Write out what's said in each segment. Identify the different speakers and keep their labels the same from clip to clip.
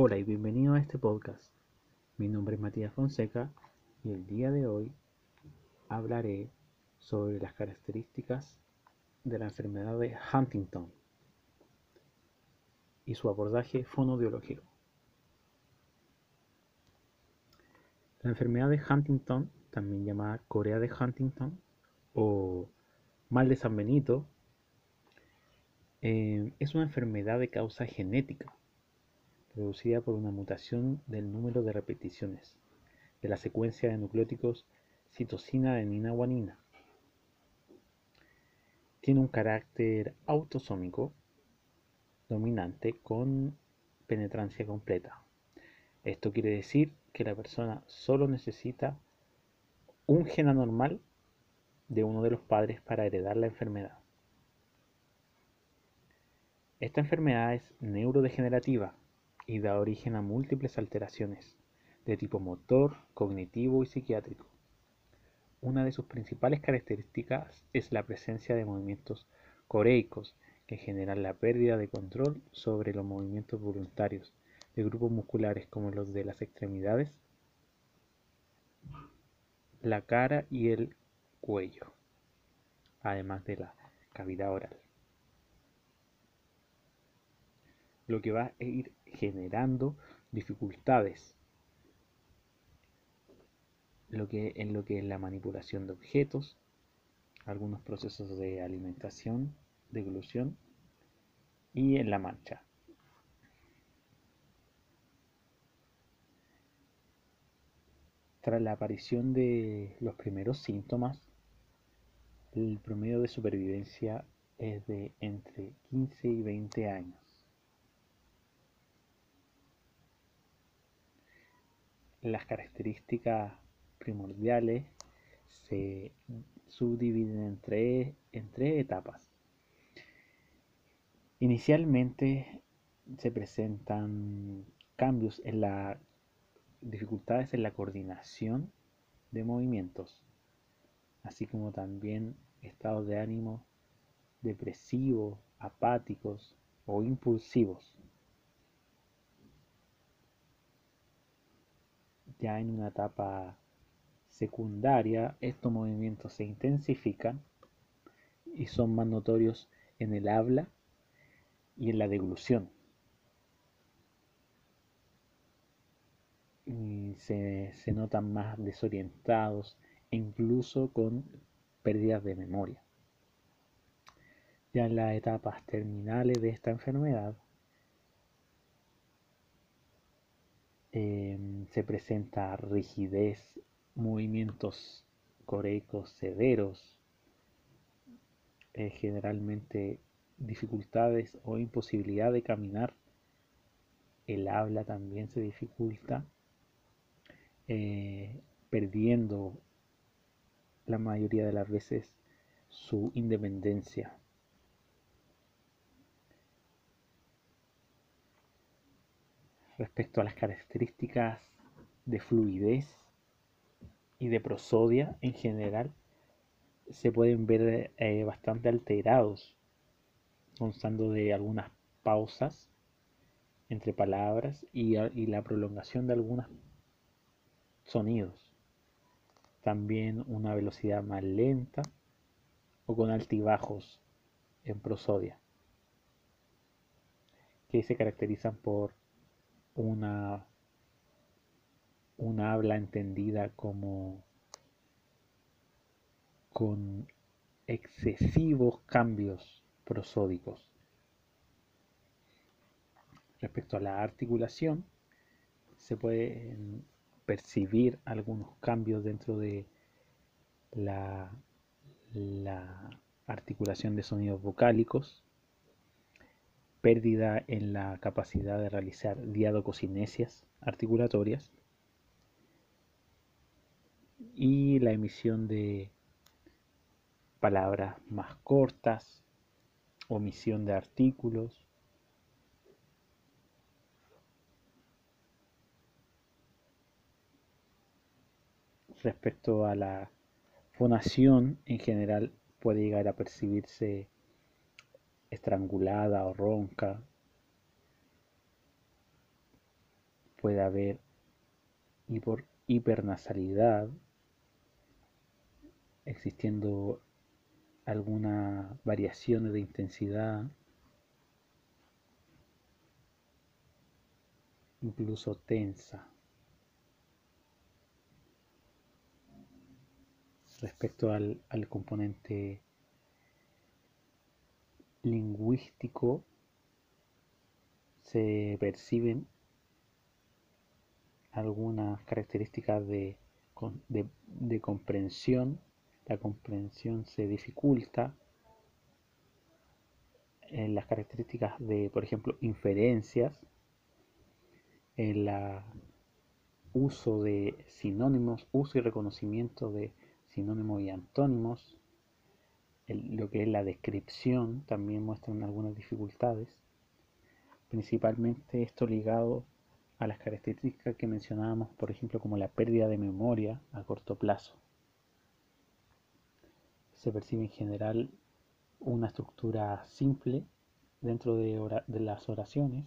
Speaker 1: Hola y bienvenido a este podcast. Mi nombre es Matías Fonseca y el día de hoy hablaré sobre las características de la enfermedad de Huntington y su abordaje fonoaudiológico. La enfermedad de Huntington, también llamada Corea de Huntington o mal de San Benito, eh, es una enfermedad de causa genética producida por una mutación del número de repeticiones de la secuencia de nucleóticos citosina adenina guanina. Tiene un carácter autosómico dominante con penetrancia completa. Esto quiere decir que la persona solo necesita un gen anormal de uno de los padres para heredar la enfermedad. Esta enfermedad es neurodegenerativa y da origen a múltiples alteraciones de tipo motor, cognitivo y psiquiátrico. Una de sus principales características es la presencia de movimientos coreicos que generan la pérdida de control sobre los movimientos voluntarios de grupos musculares como los de las extremidades, la cara y el cuello, además de la cavidad oral. Lo que va a ir generando dificultades lo que, en lo que es la manipulación de objetos, algunos procesos de alimentación, deglución y en la mancha. Tras la aparición de los primeros síntomas, el promedio de supervivencia es de entre 15 y 20 años. Las características primordiales se subdividen en tres, en tres etapas. Inicialmente se presentan cambios en la dificultades en la coordinación de movimientos, así como también estados de ánimo depresivos, apáticos o impulsivos. Ya en una etapa secundaria, estos movimientos se intensifican y son más notorios en el habla y en la deglución. Se, se notan más desorientados e incluso con pérdidas de memoria. Ya en las etapas terminales de esta enfermedad, Em, se presenta rigidez, movimientos coreicos severos, eh, generalmente dificultades o imposibilidad de caminar, el habla también se dificulta, eh, perdiendo la mayoría de las veces su independencia. Respecto a las características de fluidez y de prosodia en general se pueden ver eh, bastante alterados, constando de algunas pausas entre palabras y, y la prolongación de algunos sonidos. También una velocidad más lenta o con altibajos en prosodia, que se caracterizan por una, una habla entendida como con excesivos cambios prosódicos. Respecto a la articulación, se pueden percibir algunos cambios dentro de la, la articulación de sonidos vocálicos, pérdida en la capacidad de realizar diadococinesias articulatorias y la emisión de palabras más cortas, omisión de artículos, respecto a la fonación en general puede llegar a percibirse estrangulada o ronca. puede haber hipernasalidad, existiendo alguna variación de intensidad, incluso tensa. Respecto al componente lingüístico, se perciben algunas características de, de, comprensión. La comprensión se dificulta. En las características de, por ejemplo, inferencias, el uso de sinónimos, uso y reconocimiento de sinónimos y antónimos, lo que es la descripción también muestran algunas dificultades principalmente esto ligado a las características que mencionábamos, por ejemplo, como la pérdida de memoria a corto plazo. Se percibe en general una estructura simple dentro de, las oraciones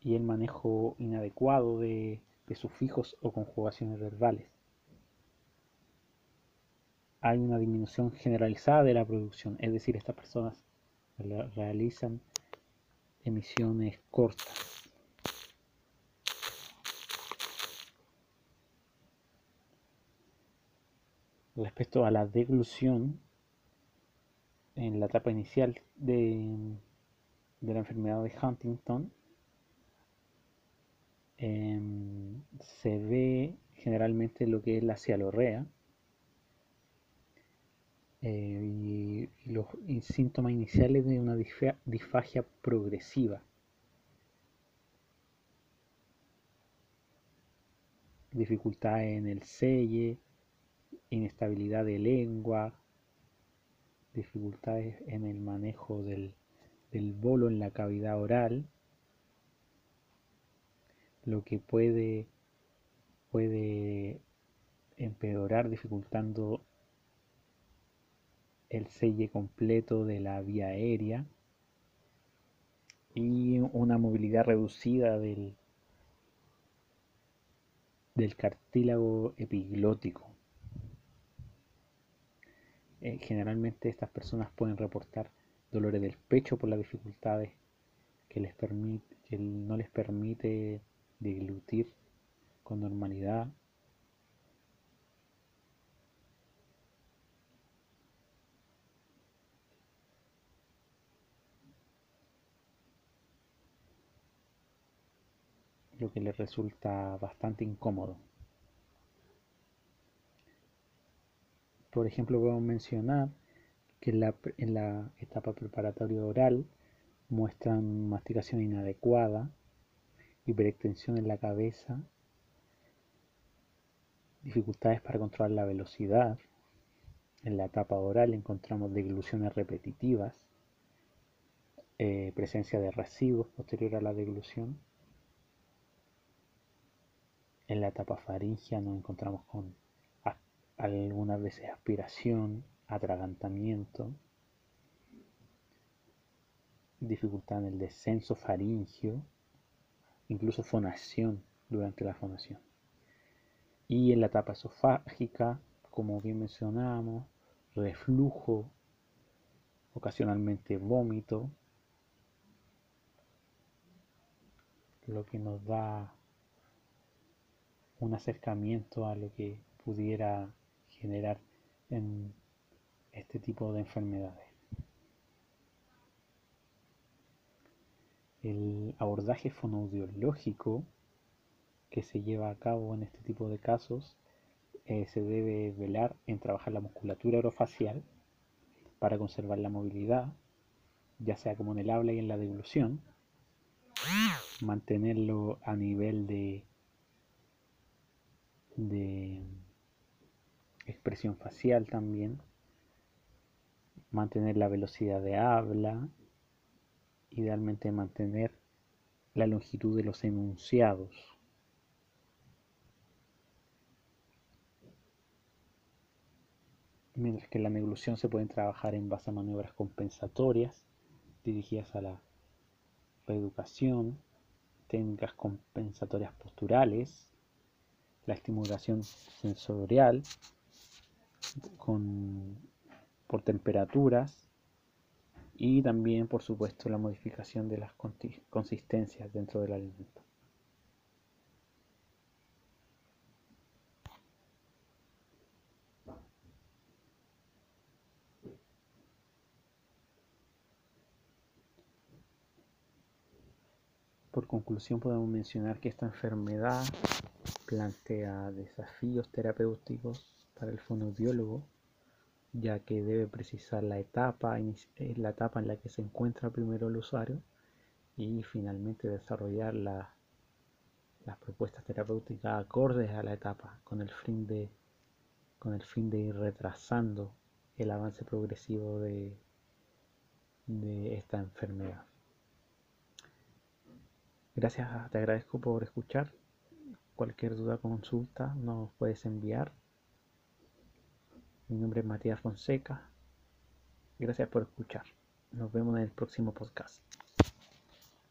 Speaker 1: y el manejo inadecuado de sufijos o conjugaciones verbales. Hay una disminución generalizada de la producción, es decir, estas personas realizan emisiones cortas. Respecto a la deglución, en la etapa inicial de, la enfermedad de Huntington, em, se ve generalmente lo que es la cialorrea, eh, y, los síntomas iniciales de una disfagia progresiva. Dificultad en el selle, inestabilidad de lengua, dificultades en el manejo del, del bolo en la cavidad oral, lo que puede, puede empeorar dificultando el selle completo de la vía aérea y una movilidad reducida del, del cartílago epiglótico. Eh, generalmente estas personas pueden reportar dolores del pecho por las dificultades que, les permite, que no les permite deglutir con normalidad lo que les resulta bastante incómodo. Por ejemplo, podemos mencionar que en la, en la etapa preparatoria oral muestran masticación inadecuada, hiperextensión en la cabeza, dificultades para controlar la velocidad. En la etapa oral encontramos degluciones repetitivas, eh, presencia de residuos posterior a la deglución, en la etapa faringea nos encontramos con algunas veces aspiración, atragantamiento, dificultad en el descenso faringio, incluso fonación durante la fonación. Y en la etapa esofágica, como bien mencionábamos, reflujo, ocasionalmente vómito, lo que nos da un acercamiento a lo que pudiera generar en este tipo de enfermedades. El abordaje fonoaudiológico que se lleva a cabo en este tipo de casos eh, se debe velar en trabajar la musculatura orofacial para conservar la movilidad, ya sea como en el habla y en la deglución, mantenerlo a nivel de de expresión facial también, mantener la velocidad de habla, idealmente mantener la longitud de los enunciados. Mientras que la neglución se pueden trabajar en base a maniobras compensatorias dirigidas a la reeducación, técnicas compensatorias posturales, la estimulación sensorial por temperaturas y también, por supuesto, la modificación de las consistencias dentro del alimento. Por conclusión podemos mencionar que esta enfermedad plantea desafíos terapéuticos para el fonoaudiólogo, ya que debe precisar la etapa, eh, la etapa en la que se encuentra primero el usuario y finalmente desarrollar las propuestas terapéuticas acordes a la etapa con el fin de, con el fin de ir retrasando el avance progresivo de, de esta enfermedad. Gracias, te agradezco por escuchar. Cualquier duda consulta nos puedes enviar. Mi nombre es Matías Fonseca. Gracias por escuchar. Nos vemos en el próximo podcast.